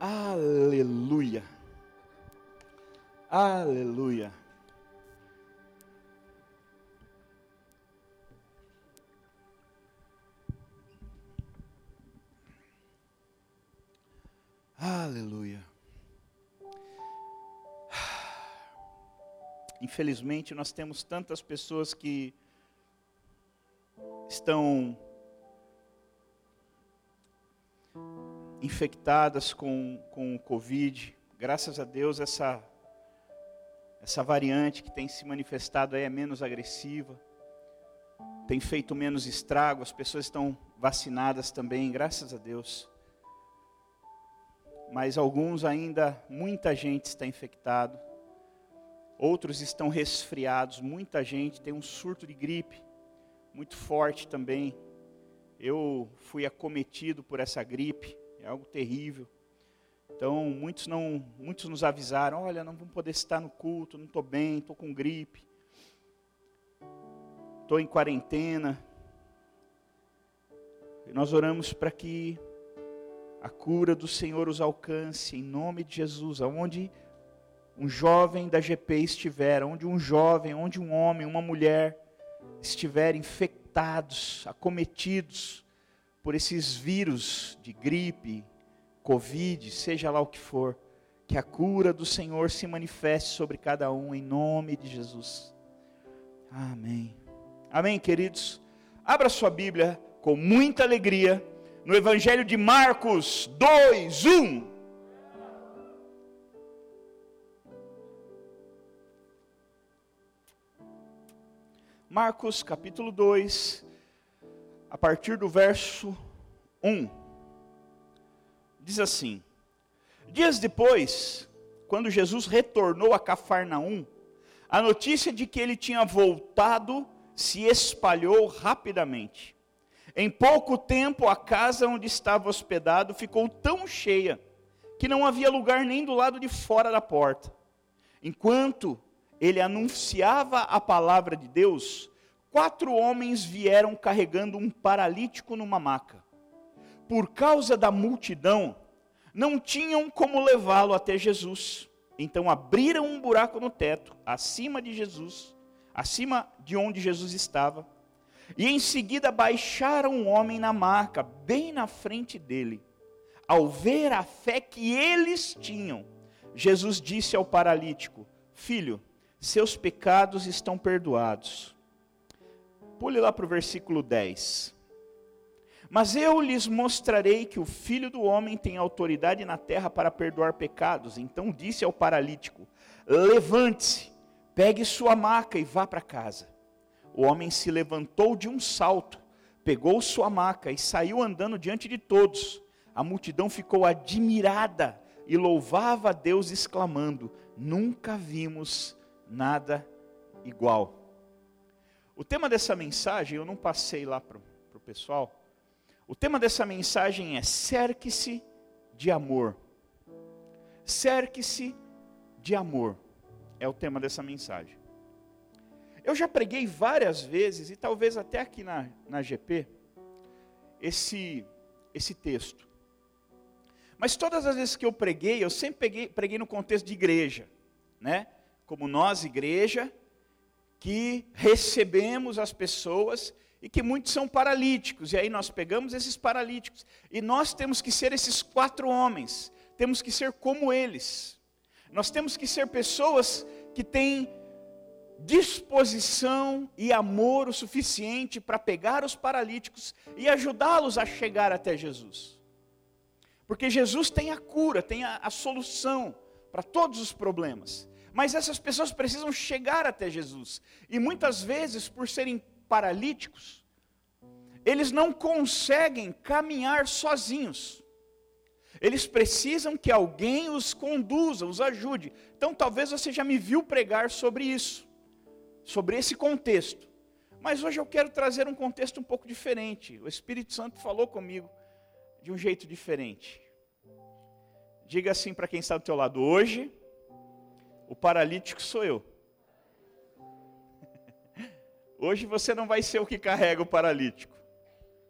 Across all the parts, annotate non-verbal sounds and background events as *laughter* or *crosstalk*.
Aleluia. Aleluia. Aleluia. Infelizmente, nós temos tantas pessoas que estão infectadas com, com o Covid. Graças a Deus, essa, essa variante que tem se manifestado aí é menos agressiva, tem feito menos estrago, as pessoas estão vacinadas também, graças a Deus. Mas alguns ainda, muita gente está infectado, outros estão resfriados, muita gente tem um surto de gripe, muito forte também. Eu fui acometido por essa gripe, é algo terrível. Então, muitos não, muitos nos avisaram, olha, não vamos poder estar no culto, não estou bem, estou com gripe. Estou em quarentena. E nós oramos para que a cura do Senhor os alcance, em nome de Jesus, aonde um jovem da GP estiver, onde um jovem, onde um homem, uma mulher estiver infectados, acometidos, por esses vírus de gripe, Covid, seja lá o que for, que a cura do Senhor se manifeste sobre cada um, em nome de Jesus. Amém. Amém, queridos? Abra sua Bíblia com muita alegria no Evangelho de Marcos 2, 1. Marcos capítulo 2, a partir do verso 1. Diz assim: Dias depois, quando Jesus retornou a Cafarnaum, a notícia de que ele tinha voltado se espalhou rapidamente. Em pouco tempo, a casa onde estava hospedado ficou tão cheia que não havia lugar nem do lado de fora da porta. Enquanto ele anunciava a palavra de Deus, quatro homens vieram carregando um paralítico numa maca. Por causa da multidão, não tinham como levá-lo até Jesus. Então abriram um buraco no teto, acima de Jesus, acima de onde Jesus estava, e em seguida baixaram um homem na maca, bem na frente dele. Ao ver a fé que eles tinham, Jesus disse ao paralítico: Filho, seus pecados estão perdoados. Pule lá para o versículo 10. Mas eu lhes mostrarei que o filho do homem tem autoridade na terra para perdoar pecados. Então disse ao paralítico: Levante-se, pegue sua maca e vá para casa. O homem se levantou de um salto, pegou sua maca e saiu andando diante de todos. A multidão ficou admirada e louvava a Deus, exclamando: Nunca vimos nada igual. O tema dessa mensagem, eu não passei lá para o pessoal. O tema dessa mensagem é cerque-se de amor. Cerque-se de amor. É o tema dessa mensagem. Eu já preguei várias vezes, e talvez até aqui na, na GP, esse, esse texto. Mas todas as vezes que eu preguei, eu sempre preguei, preguei no contexto de igreja. Né? Como nós, igreja, que recebemos as pessoas e que muitos são paralíticos. E aí nós pegamos esses paralíticos e nós temos que ser esses quatro homens, temos que ser como eles. Nós temos que ser pessoas que têm disposição e amor o suficiente para pegar os paralíticos e ajudá-los a chegar até Jesus. Porque Jesus tem a cura, tem a, a solução para todos os problemas. Mas essas pessoas precisam chegar até Jesus. E muitas vezes, por serem paralíticos, eles não conseguem caminhar sozinhos. Eles precisam que alguém os conduza, os ajude. Então, talvez você já me viu pregar sobre isso, sobre esse contexto. Mas hoje eu quero trazer um contexto um pouco diferente. O Espírito Santo falou comigo de um jeito diferente. Diga assim para quem está do teu lado hoje, o paralítico sou eu. *laughs* Hoje você não vai ser o que carrega o paralítico.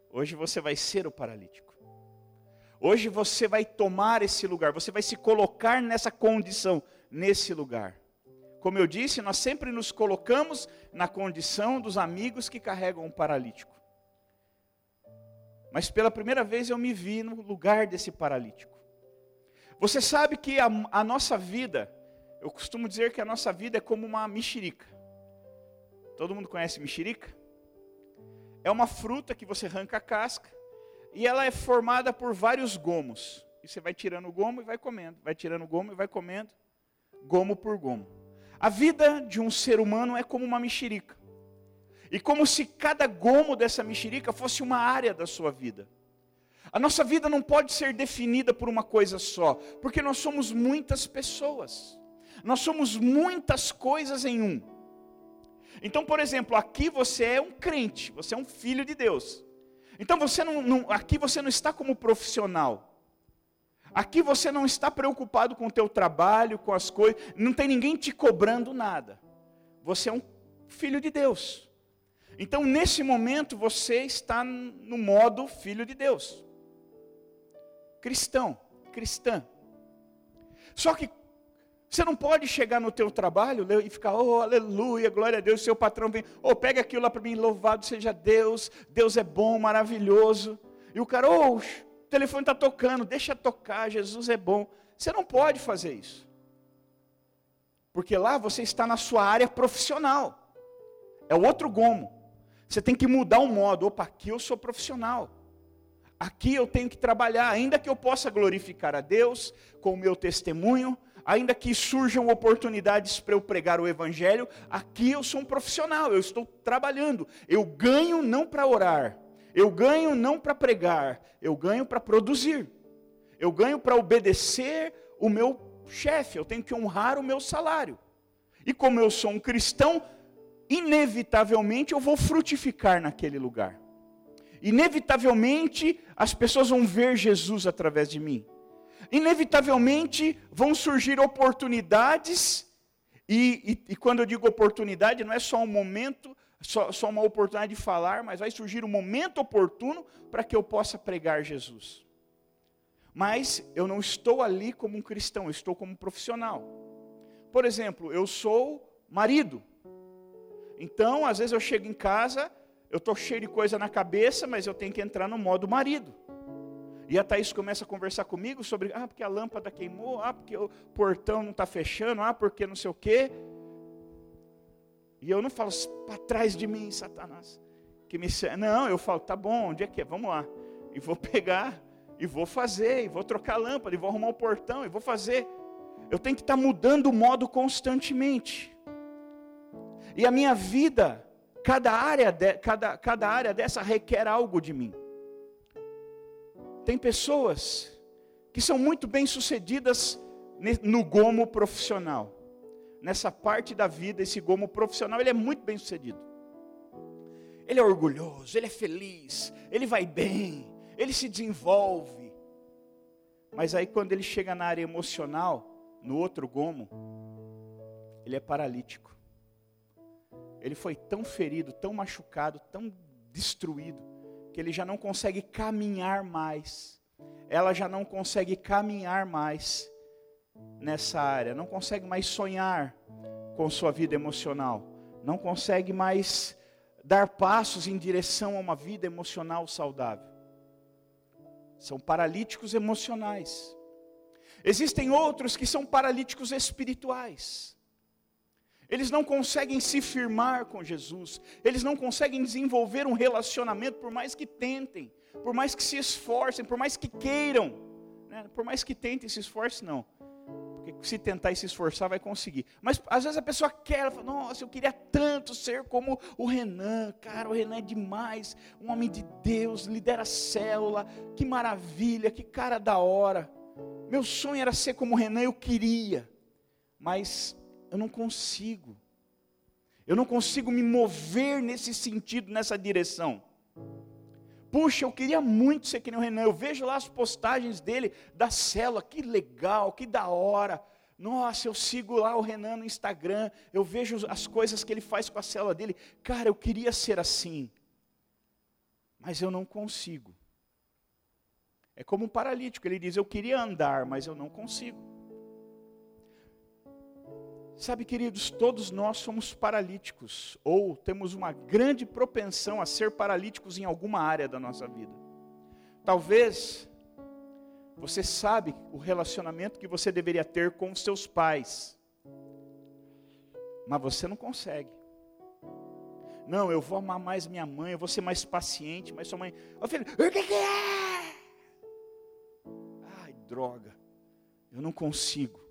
Hoje você vai ser o paralítico. Hoje você vai tomar esse lugar, você vai se colocar nessa condição, nesse lugar. Como eu disse, nós sempre nos colocamos na condição dos amigos que carregam um paralítico. Mas pela primeira vez eu me vi no lugar desse paralítico. Você sabe que a, a nossa vida, eu costumo dizer que a nossa vida é como uma mexerica. Todo mundo conhece mexerica? É uma fruta que você arranca a casca e ela é formada por vários gomos. E você vai tirando o gomo e vai comendo, vai tirando o gomo e vai comendo, gomo por gomo. A vida de um ser humano é como uma mexerica. E como se cada gomo dessa mexerica fosse uma área da sua vida. A nossa vida não pode ser definida por uma coisa só, porque nós somos muitas pessoas. Nós somos muitas coisas em um. Então, por exemplo, aqui você é um crente, você é um filho de Deus. Então você não, não, aqui você não está como profissional. Aqui você não está preocupado com o teu trabalho, com as coisas, não tem ninguém te cobrando nada. Você é um filho de Deus. Então, nesse momento, você está no modo filho de Deus. Cristão, cristã. Só que você não pode chegar no teu trabalho e ficar, oh, aleluia, glória a Deus, seu patrão vem, oh, pega aquilo lá para mim, louvado seja Deus, Deus é bom, maravilhoso. E o cara, oh, o telefone está tocando, deixa tocar, Jesus é bom. Você não pode fazer isso. Porque lá você está na sua área profissional. É outro gomo. Você tem que mudar o modo. Opa, aqui eu sou profissional. Aqui eu tenho que trabalhar, ainda que eu possa glorificar a Deus com o meu testemunho, ainda que surjam oportunidades para eu pregar o Evangelho, aqui eu sou um profissional, eu estou trabalhando. Eu ganho não para orar, eu ganho não para pregar, eu ganho para produzir. Eu ganho para obedecer o meu chefe, eu tenho que honrar o meu salário. E como eu sou um cristão, inevitavelmente eu vou frutificar naquele lugar. Inevitavelmente as pessoas vão ver Jesus através de mim inevitavelmente vão surgir oportunidades, e, e, e, quando eu digo oportunidade, não é só um momento, só, só uma oportunidade de falar, mas vai surgir um momento oportuno para que eu possa pregar Jesus. Mas eu não estou ali como um cristão, eu estou como um profissional. Por exemplo, eu sou marido. Então, às vezes eu chego em casa, eu estou cheio de coisa na cabeça, mas eu tenho que entrar no modo marido. E a Thaís começa a conversar comigo sobre, ah, porque a lâmpada queimou, ah, porque o portão não está fechando, ah, porque não sei o quê. E eu não falo para trás de mim, Satanás. Que me... Não, eu falo, tá bom, onde é que é? Vamos lá. E vou pegar, e vou fazer, e vou trocar a lâmpada, e vou arrumar o portão, e vou fazer. Eu tenho que estar tá mudando o modo constantemente. E a minha vida, cada área, de, cada, cada área dessa requer algo de mim. Tem pessoas que são muito bem sucedidas no gomo profissional. Nessa parte da vida, esse gomo profissional, ele é muito bem sucedido. Ele é orgulhoso, ele é feliz, ele vai bem, ele se desenvolve. Mas aí quando ele chega na área emocional, no outro gomo, ele é paralítico. Ele foi tão ferido, tão machucado, tão destruído, que ele já não consegue caminhar mais. Ela já não consegue caminhar mais nessa área, não consegue mais sonhar com sua vida emocional, não consegue mais dar passos em direção a uma vida emocional saudável. São paralíticos emocionais. Existem outros que são paralíticos espirituais. Eles não conseguem se firmar com Jesus, eles não conseguem desenvolver um relacionamento, por mais que tentem, por mais que se esforcem, por mais que queiram, né? por mais que tentem se esforcem, não. Porque se tentar e se esforçar, vai conseguir. Mas às vezes a pessoa quer, fala, nossa, eu queria tanto ser como o Renan, cara, o Renan é demais, um homem de Deus, lidera a célula, que maravilha, que cara da hora. Meu sonho era ser como o Renan, eu queria, mas eu não consigo. Eu não consigo me mover nesse sentido, nessa direção. Puxa, eu queria muito ser que nem o Renan. Eu vejo lá as postagens dele da célula, que legal, que da hora. Nossa, eu sigo lá o Renan no Instagram, eu vejo as coisas que ele faz com a célula dele. Cara, eu queria ser assim. Mas eu não consigo. É como um paralítico, ele diz: Eu queria andar, mas eu não consigo. Sabe, queridos, todos nós somos paralíticos, ou temos uma grande propensão a ser paralíticos em alguma área da nossa vida. Talvez você sabe o relacionamento que você deveria ter com os seus pais, mas você não consegue. Não, eu vou amar mais minha mãe, eu vou ser mais paciente, mas sua mãe, ô filho, o que, que é? Ai, droga, eu não consigo.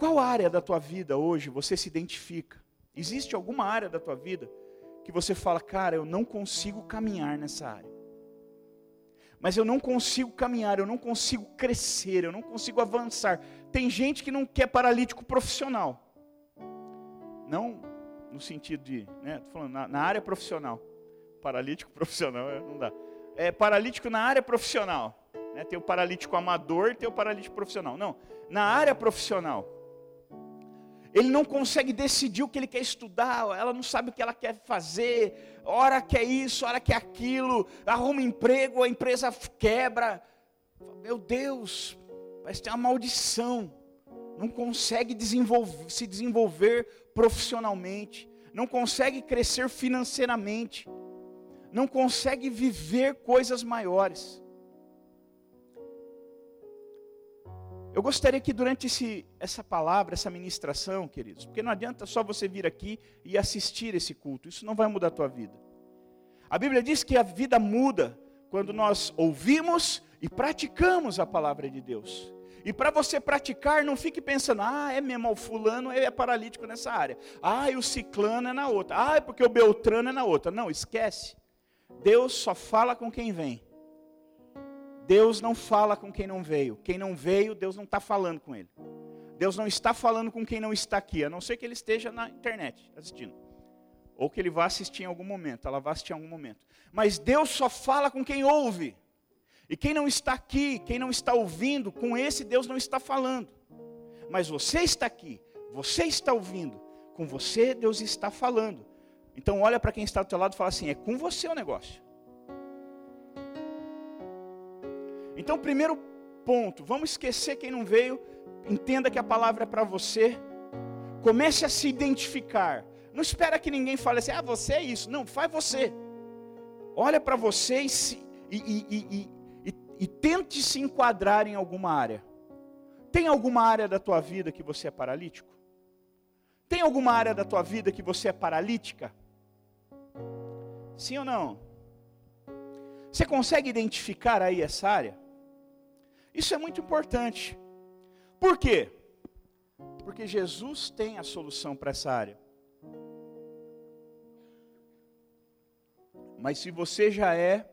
Qual área da tua vida hoje você se identifica? Existe alguma área da tua vida que você fala, cara, eu não consigo caminhar nessa área. Mas eu não consigo caminhar, eu não consigo crescer, eu não consigo avançar. Tem gente que não quer paralítico profissional. Não no sentido de, né, falando na, na área profissional. Paralítico *laughs* profissional, é, não dá. É paralítico na área profissional. Né, tem o paralítico amador, tem o paralítico profissional. Não, na área profissional ele não consegue decidir o que ele quer estudar, ela não sabe o que ela quer fazer, hora quer isso, hora quer aquilo, arruma emprego, a empresa quebra. Meu Deus, parece ter uma maldição. Não consegue desenvolver, se desenvolver profissionalmente, não consegue crescer financeiramente, não consegue viver coisas maiores. Eu gostaria que durante esse, essa palavra, essa ministração, queridos, porque não adianta só você vir aqui e assistir esse culto, isso não vai mudar a tua vida. A Bíblia diz que a vida muda quando nós ouvimos e praticamos a palavra de Deus. E para você praticar, não fique pensando, ah, é mesmo, o fulano é paralítico nessa área. Ah, o ciclano é na outra. Ah, é porque o beltrano é na outra. Não, esquece. Deus só fala com quem vem. Deus não fala com quem não veio. Quem não veio, Deus não está falando com ele. Deus não está falando com quem não está aqui, a não ser que ele esteja na internet assistindo. Ou que ele vá assistir em algum momento, ela vá assistir em algum momento. Mas Deus só fala com quem ouve. E quem não está aqui, quem não está ouvindo, com esse Deus não está falando. Mas você está aqui, você está ouvindo, com você Deus está falando. Então olha para quem está do teu lado e fala assim: é com você o negócio. Então, primeiro ponto, vamos esquecer quem não veio, entenda que a palavra é para você. Comece a se identificar. Não espera que ninguém fale assim, ah, você é isso. Não, faz você. Olha para você e, se, e, e, e, e tente se enquadrar em alguma área. Tem alguma área da tua vida que você é paralítico? Tem alguma área da tua vida que você é paralítica? Sim ou não? Você consegue identificar aí essa área? Isso é muito importante. Por quê? Porque Jesus tem a solução para essa área. Mas se você já é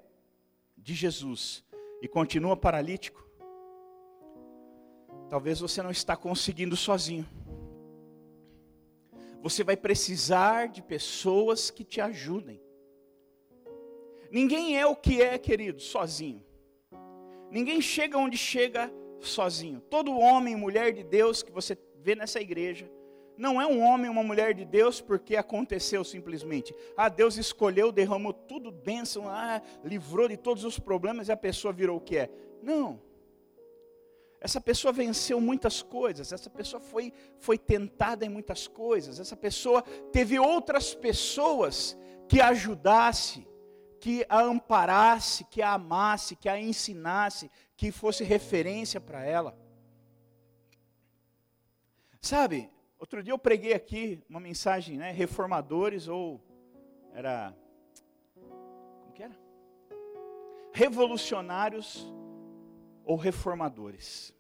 de Jesus e continua paralítico, talvez você não está conseguindo sozinho. Você vai precisar de pessoas que te ajudem. Ninguém é o que é, querido, sozinho. Ninguém chega onde chega sozinho. Todo homem e mulher de Deus que você vê nessa igreja, não é um homem e uma mulher de Deus porque aconteceu simplesmente. Ah, Deus escolheu, derramou tudo bênção, ah, livrou de todos os problemas e a pessoa virou o que é. Não. Essa pessoa venceu muitas coisas, essa pessoa foi, foi tentada em muitas coisas, essa pessoa teve outras pessoas que ajudasse, que a amparasse, que a amasse, que a ensinasse, que fosse referência para ela. Sabe, outro dia eu preguei aqui uma mensagem, né, reformadores ou era como que era? Revolucionários ou reformadores.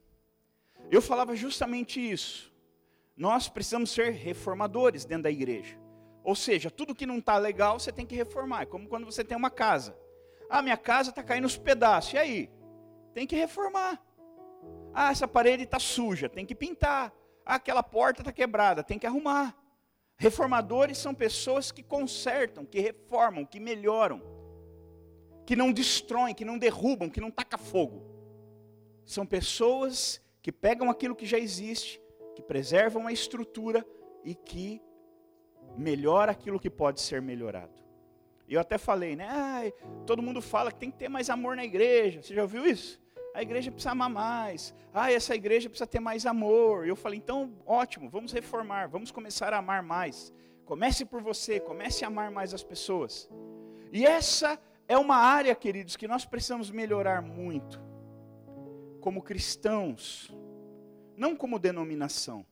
Eu falava justamente isso. Nós precisamos ser reformadores dentro da igreja. Ou seja, tudo que não está legal você tem que reformar. É como quando você tem uma casa. Ah, minha casa está caindo os pedaços. E aí? Tem que reformar. Ah, essa parede está suja. Tem que pintar. Ah, aquela porta está quebrada. Tem que arrumar. Reformadores são pessoas que consertam, que reformam, que melhoram, que não destroem, que não derrubam, que não tacam fogo. São pessoas que pegam aquilo que já existe, que preservam a estrutura e que melhora aquilo que pode ser melhorado. E eu até falei, né? Todo mundo fala que tem que ter mais amor na igreja. Você já ouviu isso? A igreja precisa amar mais. Ah, essa igreja precisa ter mais amor. E eu falei, então, ótimo, vamos reformar, vamos começar a amar mais. Comece por você, comece a amar mais as pessoas. E essa é uma área, queridos, que nós precisamos melhorar muito. Como cristãos, não como denominação,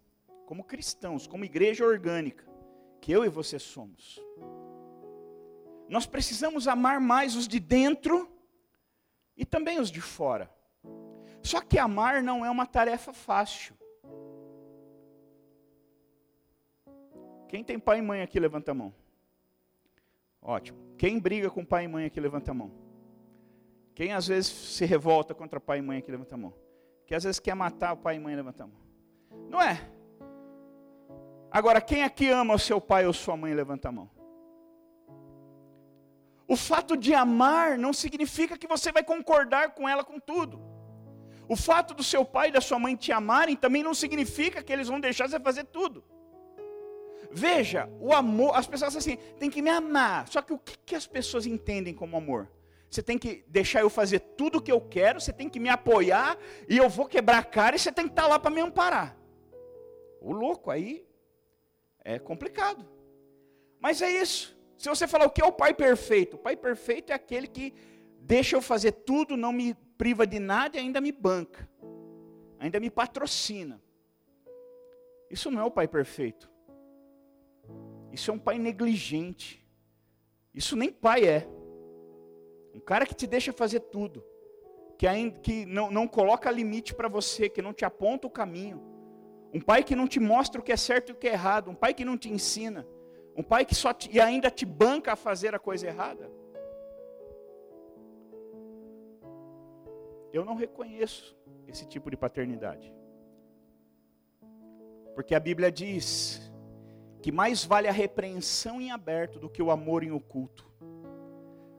como cristãos, como igreja orgânica, que eu e você somos. Nós precisamos amar mais os de dentro e também os de fora. Só que amar não é uma tarefa fácil. Quem tem pai e mãe aqui, levanta a mão. Ótimo. Quem briga com pai e mãe aqui, levanta a mão. Quem às vezes se revolta contra pai e mãe aqui, levanta a mão. Quem às vezes quer matar o pai e mãe, levanta a mão. Não é? Agora, quem aqui ama o seu pai ou sua mãe, levanta a mão. O fato de amar não significa que você vai concordar com ela com tudo. O fato do seu pai e da sua mãe te amarem também não significa que eles vão deixar você fazer tudo. Veja, o amor, as pessoas assim, tem que me amar. Só que o que, que as pessoas entendem como amor? Você tem que deixar eu fazer tudo o que eu quero, você tem que me apoiar e eu vou quebrar a cara e você tem que estar lá para me amparar. O louco aí é complicado. Mas é isso. Se você falar o que é o pai perfeito, o pai perfeito é aquele que deixa eu fazer tudo, não me priva de nada e ainda me banca, ainda me patrocina. Isso não é o pai perfeito. Isso é um pai negligente. Isso nem pai é. Um cara que te deixa fazer tudo, que, ainda, que não, não coloca limite para você, que não te aponta o caminho. Um pai que não te mostra o que é certo e o que é errado. Um pai que não te ensina. Um pai que só te, e ainda te banca a fazer a coisa errada. Eu não reconheço esse tipo de paternidade. Porque a Bíblia diz que mais vale a repreensão em aberto do que o amor em oculto.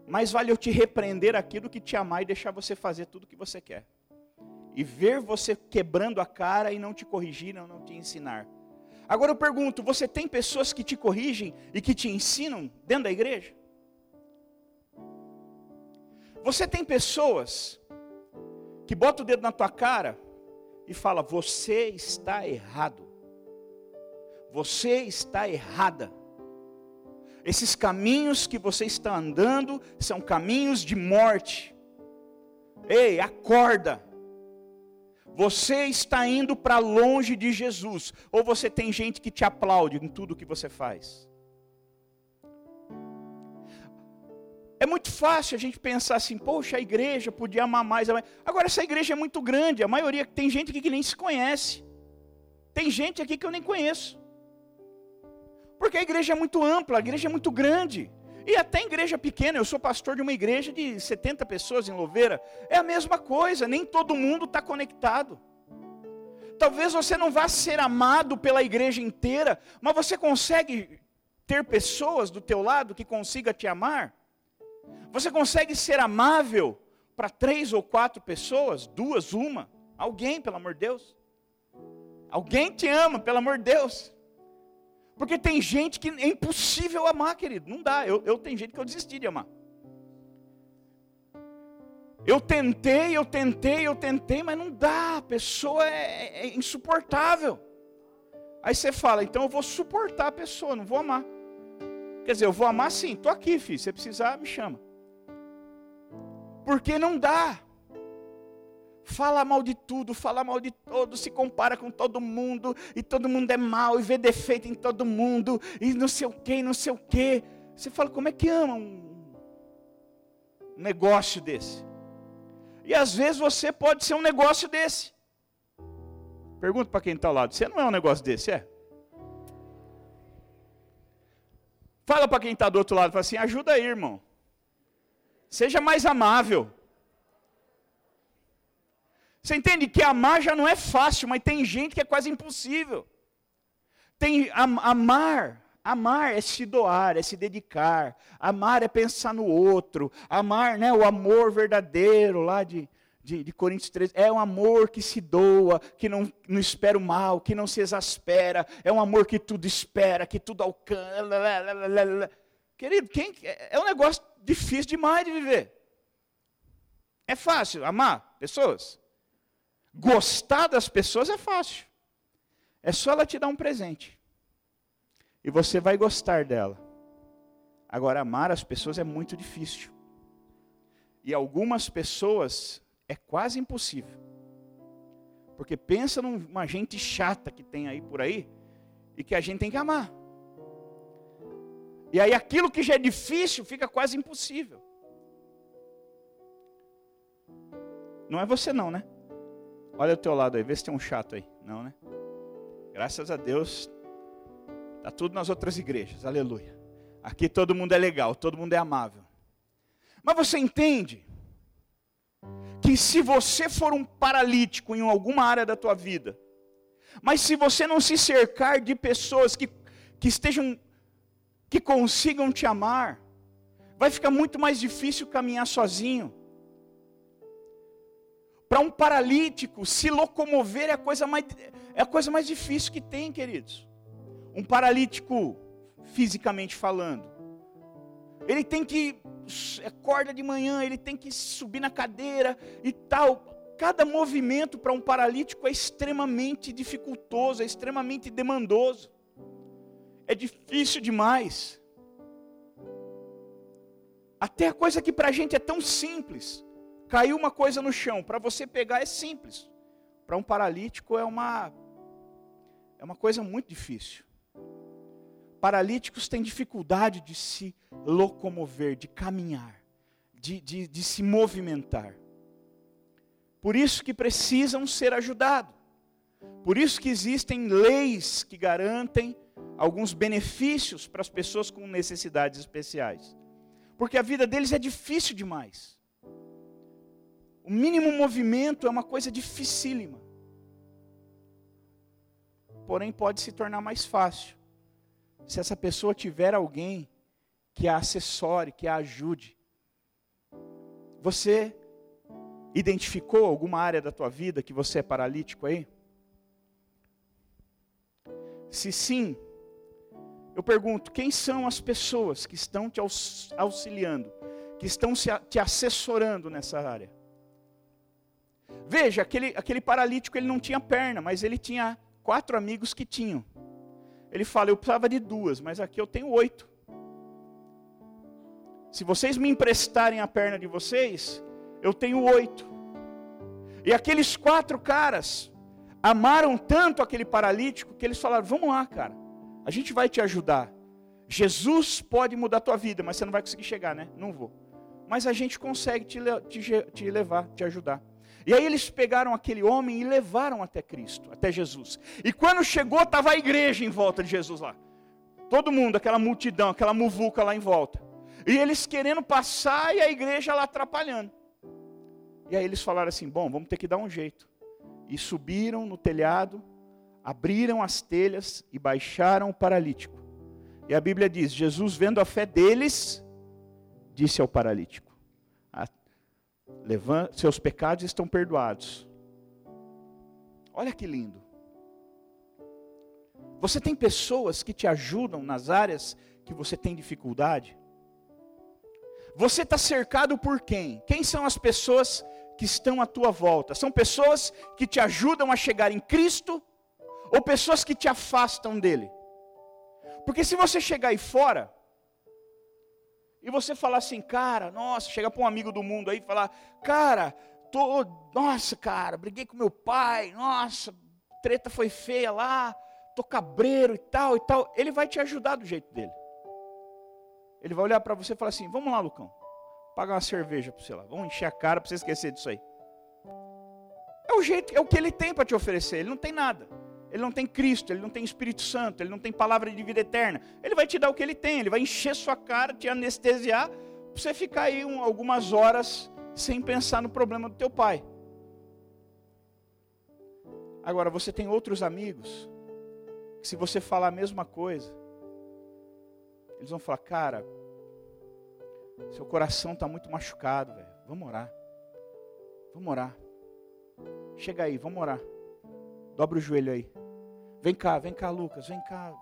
Mais vale eu te repreender aqui do que te amar e deixar você fazer tudo o que você quer. E ver você quebrando a cara e não te corrigir, não, te ensinar. Agora eu pergunto: você tem pessoas que te corrigem e que te ensinam dentro da igreja? Você tem pessoas que botam o dedo na tua cara e fala: você está errado. Você está errada. Esses caminhos que você está andando são caminhos de morte. Ei, acorda. Você está indo para longe de Jesus, ou você tem gente que te aplaude em tudo que você faz? É muito fácil a gente pensar assim, poxa, a igreja podia amar mais. Agora, essa igreja é muito grande, a maioria, tem gente aqui que nem se conhece. Tem gente aqui que eu nem conheço. Porque a igreja é muito ampla, a igreja é muito grande. E até igreja pequena, eu sou pastor de uma igreja de 70 pessoas em Louveira, é a mesma coisa, nem todo mundo está conectado. Talvez você não vá ser amado pela igreja inteira, mas você consegue ter pessoas do teu lado que consiga te amar? Você consegue ser amável para três ou quatro pessoas, duas, uma, alguém, pelo amor de Deus? Alguém te ama, pelo amor de Deus. Porque tem gente que é impossível amar, querido. Não dá. Eu, eu tenho gente que eu desisti de amar. Eu tentei, eu tentei, eu tentei, mas não dá. A pessoa é, é insuportável. Aí você fala, então eu vou suportar a pessoa, não vou amar. Quer dizer, eu vou amar sim, estou aqui, filho. Se precisar, me chama. Porque não dá fala mal de tudo, fala mal de todos, se compara com todo mundo, e todo mundo é mal, e vê defeito em todo mundo, e não sei o que, não sei o que. Você fala, como é que ama um negócio desse? E às vezes você pode ser um negócio desse. Pergunta para quem está ao lado, você não é um negócio desse, é? Fala para quem está do outro lado, fala assim, ajuda aí, irmão. Seja mais amável. Você entende que amar já não é fácil, mas tem gente que é quase impossível. Tem amar, amar é se doar, é se dedicar. Amar é pensar no outro. Amar, né, o amor verdadeiro lá de, de, de Coríntios 13, é um amor que se doa, que não, não espera o mal, que não se exaspera, é um amor que tudo espera, que tudo alcança. Querido, quem, é um negócio difícil demais de viver. É fácil amar pessoas. Gostar das pessoas é fácil. É só ela te dar um presente. E você vai gostar dela. Agora, amar as pessoas é muito difícil. E algumas pessoas é quase impossível. Porque pensa numa gente chata que tem aí por aí e que a gente tem que amar. E aí aquilo que já é difícil fica quase impossível. Não é você não, né? Olha o teu lado aí, vê se tem um chato aí. Não, né? Graças a Deus, tá tudo nas outras igrejas. Aleluia. Aqui todo mundo é legal, todo mundo é amável. Mas você entende que se você for um paralítico em alguma área da tua vida, mas se você não se cercar de pessoas que, que estejam, que consigam te amar, vai ficar muito mais difícil caminhar sozinho. Para um paralítico, se locomover é a, coisa mais, é a coisa mais difícil que tem, queridos. Um paralítico, fisicamente falando, ele tem que acorda de manhã, ele tem que subir na cadeira e tal. Cada movimento para um paralítico é extremamente dificultoso, é extremamente demandoso. É difícil demais. Até a coisa que para a gente é tão simples. Caiu uma coisa no chão, para você pegar é simples. Para um paralítico é uma é uma coisa muito difícil. Paralíticos têm dificuldade de se locomover, de caminhar, de, de, de se movimentar. Por isso que precisam ser ajudados. Por isso que existem leis que garantem alguns benefícios para as pessoas com necessidades especiais. Porque a vida deles é difícil demais. O mínimo movimento é uma coisa dificílima. Porém, pode se tornar mais fácil se essa pessoa tiver alguém que a assessore, que a ajude. Você identificou alguma área da tua vida que você é paralítico aí? Se sim, eu pergunto: quem são as pessoas que estão te auxiliando, que estão te assessorando nessa área? Veja, aquele, aquele paralítico ele não tinha perna, mas ele tinha quatro amigos que tinham. Ele fala: Eu precisava de duas, mas aqui eu tenho oito. Se vocês me emprestarem a perna de vocês, eu tenho oito. E aqueles quatro caras amaram tanto aquele paralítico que eles falaram: Vamos lá, cara, a gente vai te ajudar. Jesus pode mudar a tua vida, mas você não vai conseguir chegar, né? Não vou. Mas a gente consegue te, te, te levar, te ajudar. E aí eles pegaram aquele homem e levaram até Cristo, até Jesus. E quando chegou, estava a igreja em volta de Jesus lá. Todo mundo, aquela multidão, aquela muvuca lá em volta. E eles querendo passar e a igreja lá atrapalhando. E aí eles falaram assim: bom, vamos ter que dar um jeito. E subiram no telhado, abriram as telhas e baixaram o paralítico. E a Bíblia diz: Jesus, vendo a fé deles, disse ao paralítico: seus pecados estão perdoados. Olha que lindo. Você tem pessoas que te ajudam nas áreas que você tem dificuldade? Você está cercado por quem? Quem são as pessoas que estão à tua volta? São pessoas que te ajudam a chegar em Cristo ou pessoas que te afastam dele? Porque se você chegar aí fora, e você falar assim, cara, nossa, chega para um amigo do mundo aí e falar, cara, tô, nossa, cara, briguei com meu pai, nossa, treta foi feia lá, tô cabreiro e tal e tal. Ele vai te ajudar do jeito dele. Ele vai olhar para você e falar assim: vamos lá, Lucão, pagar uma cerveja para você lá, vamos encher a cara para você esquecer disso aí. É o jeito, é o que ele tem para te oferecer, ele não tem nada ele não tem Cristo, ele não tem Espírito Santo, ele não tem palavra de vida eterna. Ele vai te dar o que ele tem, ele vai encher sua cara, te anestesiar, para você ficar aí um, algumas horas sem pensar no problema do teu pai. Agora, você tem outros amigos, que se você falar a mesma coisa, eles vão falar, cara, seu coração está muito machucado, velho. Vamos orar. Vamos orar. Chega aí, vamos orar. Dobra o joelho aí. Vem cá, vem cá, Lucas, vem cá.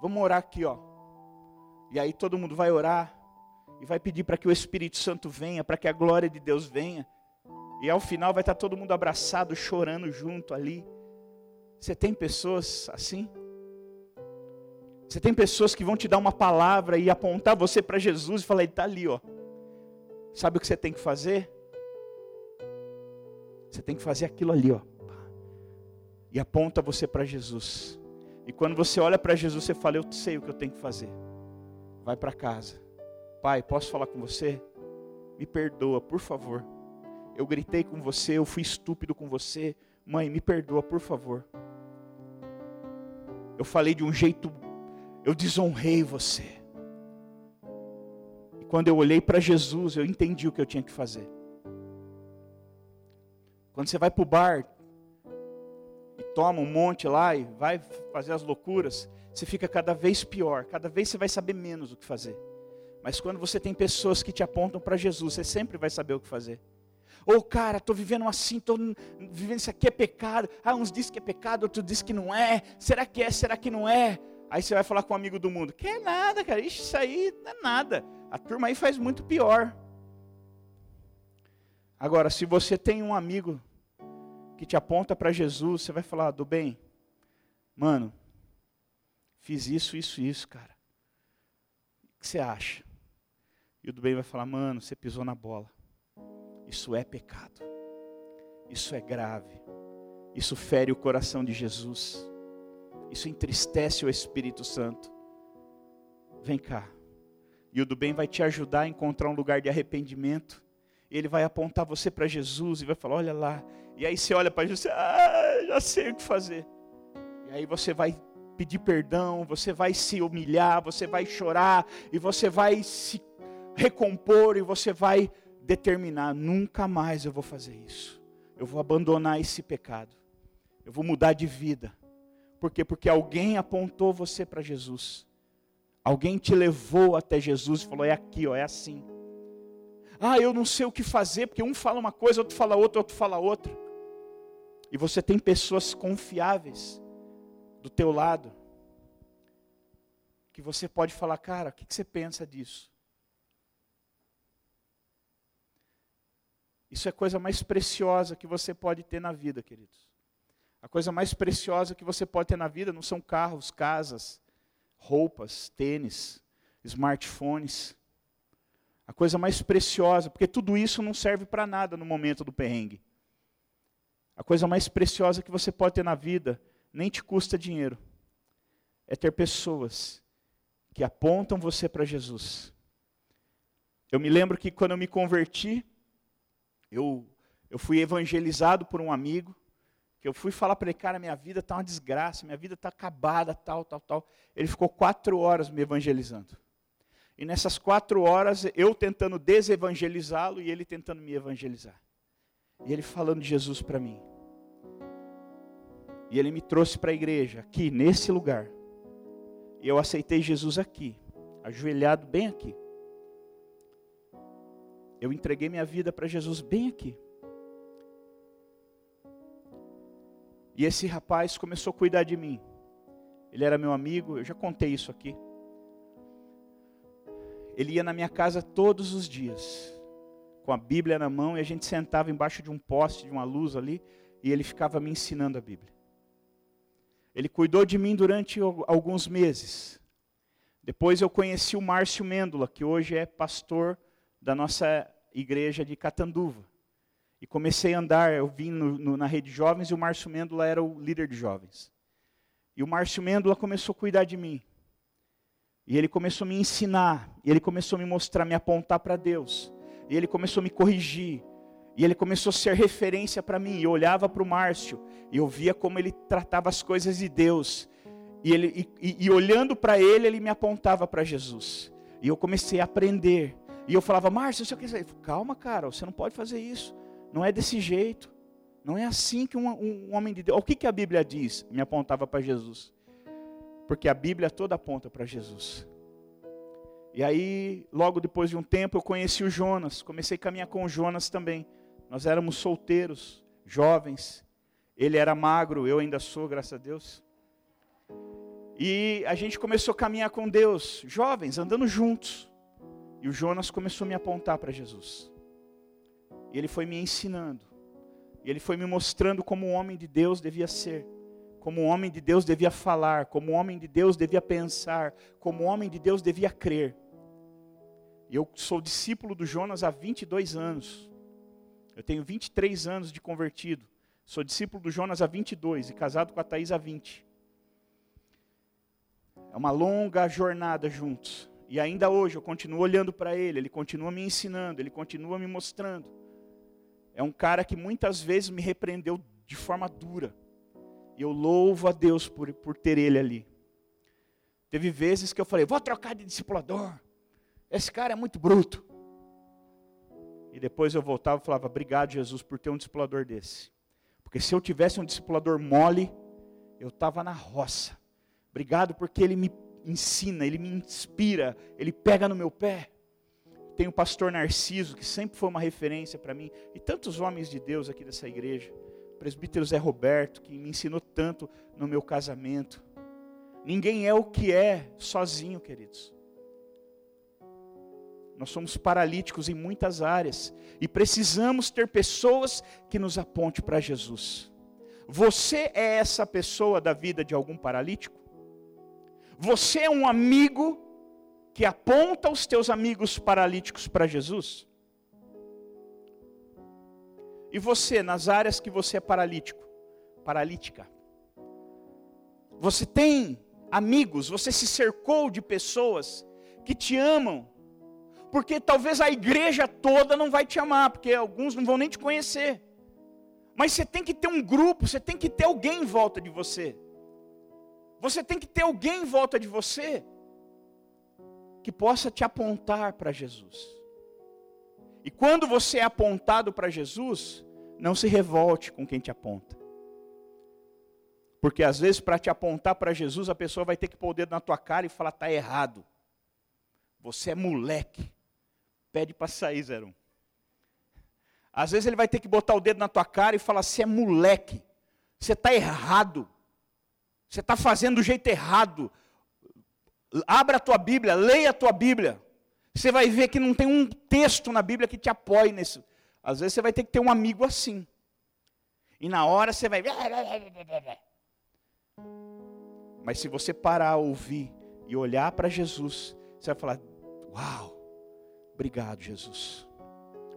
Vamos orar aqui, ó. E aí todo mundo vai orar e vai pedir para que o Espírito Santo venha, para que a glória de Deus venha. E ao final vai estar todo mundo abraçado, chorando junto ali. Você tem pessoas assim? Você tem pessoas que vão te dar uma palavra e apontar você para Jesus e falar: Ele está ali, ó. Sabe o que você tem que fazer? Você tem que fazer aquilo ali, ó. E aponta você para Jesus. E quando você olha para Jesus, você fala: Eu sei o que eu tenho que fazer. Vai para casa. Pai, posso falar com você? Me perdoa, por favor. Eu gritei com você, eu fui estúpido com você. Mãe, me perdoa, por favor. Eu falei de um jeito, eu desonrei você. E quando eu olhei para Jesus, eu entendi o que eu tinha que fazer. Quando você vai para o bar e toma um monte lá e vai fazer as loucuras, você fica cada vez pior, cada vez você vai saber menos o que fazer. Mas quando você tem pessoas que te apontam para Jesus, você sempre vai saber o que fazer. Ou, cara, estou vivendo assim, estou vivendo isso aqui é pecado. Ah, uns dizem que é pecado, outros dizem que não é. Será que é? Será que não é? Aí você vai falar com um amigo do mundo. Que é nada, cara. Ixi, isso aí não é nada. A turma aí faz muito pior. Agora, se você tem um amigo que te aponta para Jesus, você vai falar, do bem, mano, fiz isso, isso, isso, cara. O que você acha? E o do bem vai falar, mano, você pisou na bola. Isso é pecado. Isso é grave. Isso fere o coração de Jesus. Isso entristece o Espírito Santo. Vem cá. E o do bem vai te ajudar a encontrar um lugar de arrependimento. Ele vai apontar você para Jesus e vai falar: Olha lá. E aí você olha para Jesus, ah, já sei o que fazer. E aí você vai pedir perdão, você vai se humilhar, você vai chorar, e você vai se recompor, e você vai determinar: nunca mais eu vou fazer isso. Eu vou abandonar esse pecado. Eu vou mudar de vida. Por quê? Porque alguém apontou você para Jesus. Alguém te levou até Jesus e falou: é aqui, ó, é assim. Ah, eu não sei o que fazer, porque um fala uma coisa, outro fala outra, outro fala outra. E você tem pessoas confiáveis do teu lado, que você pode falar, cara, o que você pensa disso? Isso é a coisa mais preciosa que você pode ter na vida, queridos. A coisa mais preciosa que você pode ter na vida não são carros, casas, roupas, tênis, smartphones. A coisa mais preciosa, porque tudo isso não serve para nada no momento do perrengue. A coisa mais preciosa que você pode ter na vida nem te custa dinheiro. É ter pessoas que apontam você para Jesus. Eu me lembro que quando eu me converti, eu, eu fui evangelizado por um amigo, que eu fui falar para ele, cara, minha vida está uma desgraça, minha vida está acabada, tal, tal, tal. Ele ficou quatro horas me evangelizando. E nessas quatro horas, eu tentando desevangelizá-lo e ele tentando me evangelizar. E ele falando de Jesus para mim. E ele me trouxe para a igreja, aqui, nesse lugar. E eu aceitei Jesus aqui, ajoelhado bem aqui. Eu entreguei minha vida para Jesus bem aqui. E esse rapaz começou a cuidar de mim. Ele era meu amigo, eu já contei isso aqui. Ele ia na minha casa todos os dias, com a Bíblia na mão, e a gente sentava embaixo de um poste, de uma luz ali, e ele ficava me ensinando a Bíblia. Ele cuidou de mim durante alguns meses. Depois eu conheci o Márcio Mêndola, que hoje é pastor da nossa igreja de Catanduva. E comecei a andar, eu vim no, no, na rede de jovens e o Márcio Mêndola era o líder de jovens. E o Márcio Mêndola começou a cuidar de mim. E ele começou a me ensinar, e ele começou a me mostrar, me apontar para Deus. E ele começou a me corrigir. E ele começou a ser referência para mim. Eu olhava para o Márcio, e eu via como ele tratava as coisas de Deus. E, ele, e, e olhando para ele, ele me apontava para Jesus. E eu comecei a aprender. E eu falava, Márcio, você quer dizer? Calma, cara, você não pode fazer isso. Não é desse jeito. Não é assim que um, um, um homem de Deus. O que, que a Bíblia diz? Me apontava para Jesus. Porque a Bíblia toda aponta para Jesus. E aí, logo depois de um tempo, eu conheci o Jonas. Comecei a caminhar com o Jonas também. Nós éramos solteiros, jovens. Ele era magro, eu ainda sou, graças a Deus. E a gente começou a caminhar com Deus, jovens, andando juntos. E o Jonas começou a me apontar para Jesus. E ele foi me ensinando. E ele foi me mostrando como um homem de Deus devia ser. Como um homem de Deus devia falar. Como um homem de Deus devia pensar. Como um homem de Deus devia crer. Eu sou discípulo do Jonas há 22 anos. Eu tenho 23 anos de convertido. Sou discípulo do Jonas há 22 e casado com a Thaís há 20. É uma longa jornada juntos. E ainda hoje eu continuo olhando para ele, ele continua me ensinando, ele continua me mostrando. É um cara que muitas vezes me repreendeu de forma dura. E eu louvo a Deus por, por ter ele ali. Teve vezes que eu falei, vou trocar de discipulador. Esse cara é muito bruto. E depois eu voltava e falava, obrigado Jesus por ter um discipulador desse. Porque se eu tivesse um discipulador mole, eu estava na roça. Obrigado porque ele me ensina, ele me inspira, ele pega no meu pé. Tem o pastor Narciso, que sempre foi uma referência para mim, e tantos homens de Deus aqui dessa igreja. Presbítero Zé Roberto, que me ensinou tanto no meu casamento. Ninguém é o que é sozinho, queridos. Nós somos paralíticos em muitas áreas e precisamos ter pessoas que nos aponte para Jesus. Você é essa pessoa da vida de algum paralítico? Você é um amigo que aponta os teus amigos paralíticos para Jesus? E você, nas áreas que você é paralítico, paralítica, você tem amigos, você se cercou de pessoas que te amam, porque talvez a igreja toda não vai te amar, porque alguns não vão nem te conhecer. Mas você tem que ter um grupo, você tem que ter alguém em volta de você. Você tem que ter alguém em volta de você que possa te apontar para Jesus. E quando você é apontado para Jesus, não se revolte com quem te aponta. Porque às vezes para te apontar para Jesus, a pessoa vai ter que pôr o dedo na tua cara e falar: está errado. Você é moleque. Pede para sair, 01. Às vezes ele vai ter que botar o dedo na tua cara e falar: você é moleque. Você está errado. Você está fazendo do jeito errado. Abra a tua Bíblia, leia a tua Bíblia. Você vai ver que não tem um texto na Bíblia que te apoie nisso. Às vezes você vai ter que ter um amigo assim. E na hora você vai. Mas se você parar a ouvir e olhar para Jesus, você vai falar: Uau, obrigado, Jesus.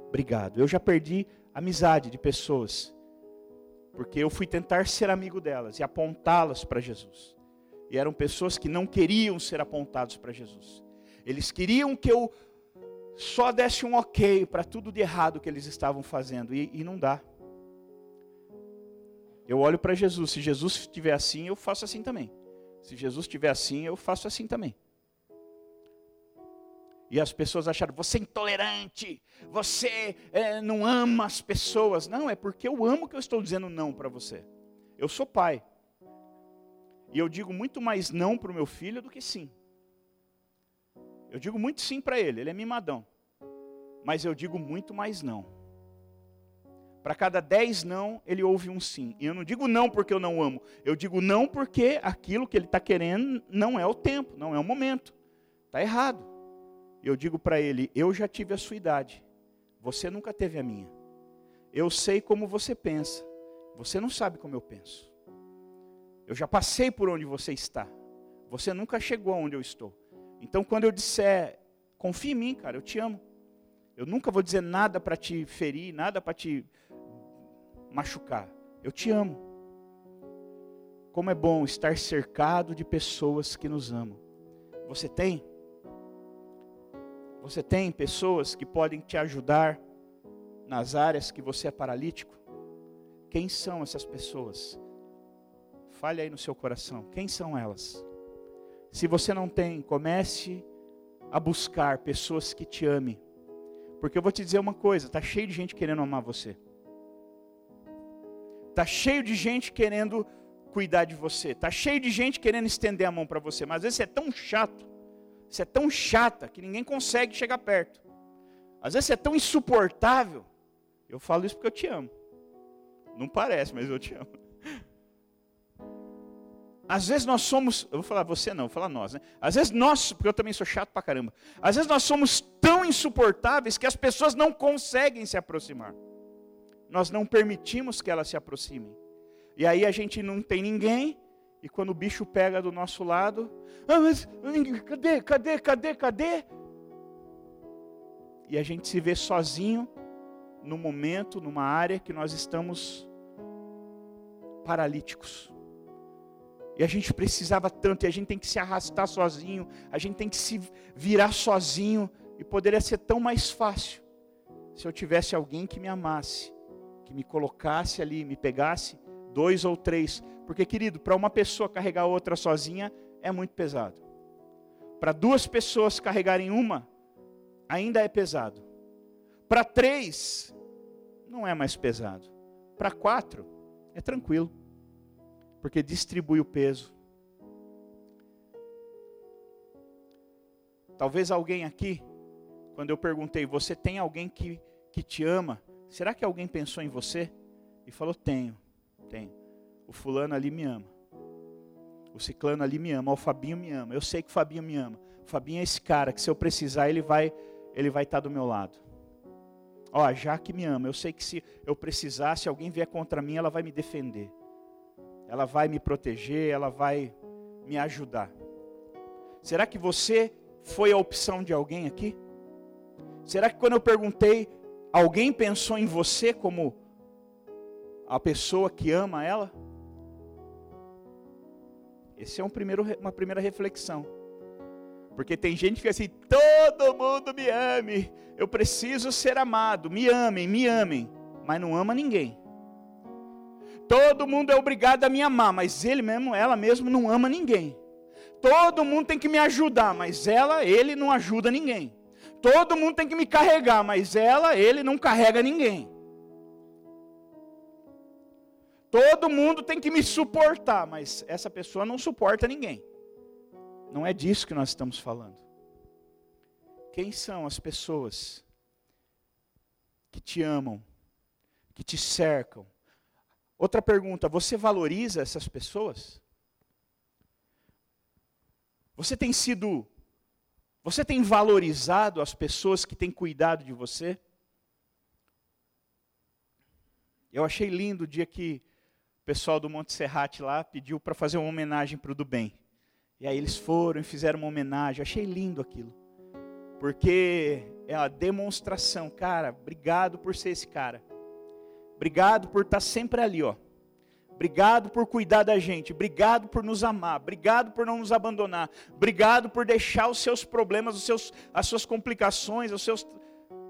Obrigado. Eu já perdi amizade de pessoas porque eu fui tentar ser amigo delas e apontá-las para Jesus. E eram pessoas que não queriam ser apontados para Jesus. Eles queriam que eu só desse um ok para tudo de errado que eles estavam fazendo, e, e não dá. Eu olho para Jesus, se Jesus estiver assim, eu faço assim também. Se Jesus estiver assim, eu faço assim também. E as pessoas acharam, você é intolerante, você é, não ama as pessoas. Não, é porque eu amo que eu estou dizendo não para você. Eu sou pai. E eu digo muito mais não para o meu filho do que sim. Eu digo muito sim para ele, ele é mimadão. Mas eu digo muito mais não. Para cada dez não, ele ouve um sim. E eu não digo não porque eu não amo. Eu digo não porque aquilo que ele está querendo não é o tempo, não é o momento. Está errado. Eu digo para ele: Eu já tive a sua idade, você nunca teve a minha. Eu sei como você pensa, você não sabe como eu penso. Eu já passei por onde você está, você nunca chegou aonde eu estou. Então, quando eu disser, confie em mim, cara, eu te amo. Eu nunca vou dizer nada para te ferir, nada para te machucar. Eu te amo. Como é bom estar cercado de pessoas que nos amam. Você tem? Você tem pessoas que podem te ajudar nas áreas que você é paralítico? Quem são essas pessoas? Fale aí no seu coração. Quem são elas? Se você não tem, comece a buscar pessoas que te amem. Porque eu vou te dizer uma coisa: está cheio de gente querendo amar você. Está cheio de gente querendo cuidar de você. Está cheio de gente querendo estender a mão para você. Mas às vezes é tão chato você é tão chata que ninguém consegue chegar perto. Às vezes você é tão insuportável. Eu falo isso porque eu te amo. Não parece, mas eu te amo. Às vezes nós somos, eu vou falar você não, vou falar nós, né? Às vezes nós, porque eu também sou chato pra caramba. Às vezes nós somos tão insuportáveis que as pessoas não conseguem se aproximar. Nós não permitimos que elas se aproximem. E aí a gente não tem ninguém, e quando o bicho pega do nosso lado, ah, mas cadê, cadê, cadê, cadê? E a gente se vê sozinho no momento, numa área que nós estamos paralíticos. E a gente precisava tanto, e a gente tem que se arrastar sozinho, a gente tem que se virar sozinho, e poderia ser tão mais fácil se eu tivesse alguém que me amasse, que me colocasse ali, me pegasse, dois ou três. Porque, querido, para uma pessoa carregar outra sozinha é muito pesado. Para duas pessoas carregarem uma, ainda é pesado. Para três, não é mais pesado. Para quatro, é tranquilo porque distribui o peso. Talvez alguém aqui, quando eu perguntei, você tem alguém que, que te ama? Será que alguém pensou em você? E falou: Tenho, tenho. O fulano ali me ama. O ciclano ali me ama. O Fabinho me ama. Eu sei que o Fabinho me ama. O Fabinho é esse cara que se eu precisar, ele vai ele vai estar do meu lado. Ó, a Jaque me ama. Eu sei que se eu precisar, se alguém vier contra mim, ela vai me defender ela vai me proteger, ela vai me ajudar. Será que você foi a opção de alguém aqui? Será que quando eu perguntei, alguém pensou em você como a pessoa que ama ela? Esse é um primeiro, uma primeira reflexão. Porque tem gente que fica assim, todo mundo me ame, eu preciso ser amado, me amem, me amem, mas não ama ninguém. Todo mundo é obrigado a me amar, mas ele mesmo, ela mesmo não ama ninguém. Todo mundo tem que me ajudar, mas ela, ele não ajuda ninguém. Todo mundo tem que me carregar, mas ela, ele não carrega ninguém. Todo mundo tem que me suportar, mas essa pessoa não suporta ninguém. Não é disso que nós estamos falando. Quem são as pessoas que te amam, que te cercam, Outra pergunta: você valoriza essas pessoas? Você tem sido, você tem valorizado as pessoas que têm cuidado de você? Eu achei lindo o dia que o pessoal do Monte Serrate lá pediu para fazer uma homenagem para o do bem. E aí eles foram e fizeram uma homenagem. Eu achei lindo aquilo. Porque é a demonstração, cara, obrigado por ser esse cara. Obrigado por estar sempre ali, ó. Obrigado por cuidar da gente. Obrigado por nos amar. Obrigado por não nos abandonar. Obrigado por deixar os seus problemas, os seus, as suas complicações, os seus.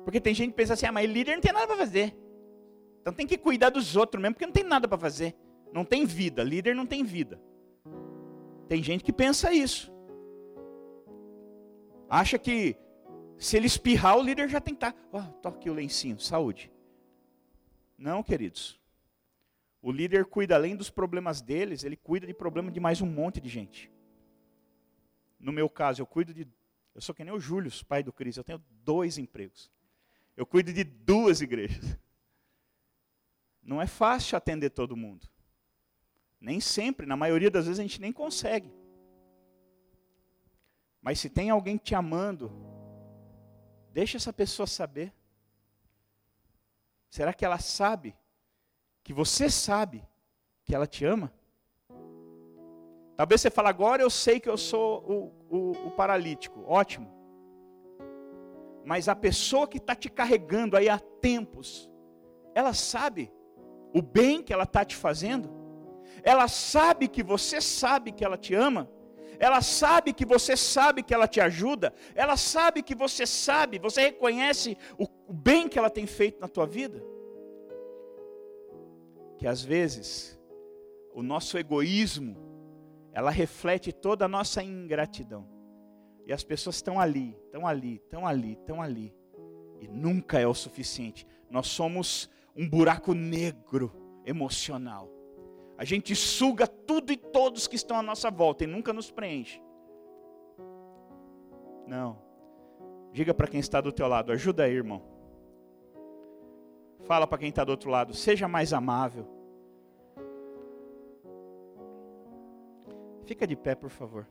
Porque tem gente que pensa assim: ah, mas líder não tem nada para fazer. Então tem que cuidar dos outros mesmo, porque não tem nada para fazer. Não tem vida. Líder não tem vida. Tem gente que pensa isso. Acha que se ele espirrar, o líder já tem que estar. Ó, oh, toque o lencinho, saúde. Não, queridos. O líder cuida além dos problemas deles, ele cuida de problema de mais um monte de gente. No meu caso, eu cuido de. Eu sou que nem o Júlio, pai do Cris, eu tenho dois empregos. Eu cuido de duas igrejas. Não é fácil atender todo mundo. Nem sempre, na maioria das vezes a gente nem consegue. Mas se tem alguém te amando, deixa essa pessoa saber. Será que ela sabe que você sabe que ela te ama? Talvez você fale, agora eu sei que eu sou o, o, o paralítico. Ótimo. Mas a pessoa que está te carregando aí há tempos, ela sabe o bem que ela está te fazendo? Ela sabe que você sabe que ela te ama? ela sabe que você sabe que ela te ajuda, ela sabe que você sabe, você reconhece o bem que ela tem feito na tua vida. Que às vezes o nosso egoísmo, ela reflete toda a nossa ingratidão. E as pessoas estão ali, estão ali, estão ali, estão ali. E nunca é o suficiente. Nós somos um buraco negro emocional. A gente suga tudo e todos que estão à nossa volta e nunca nos preenche. Não. Diga para quem está do teu lado, ajuda aí, irmão. Fala para quem está do outro lado, seja mais amável. Fica de pé, por favor.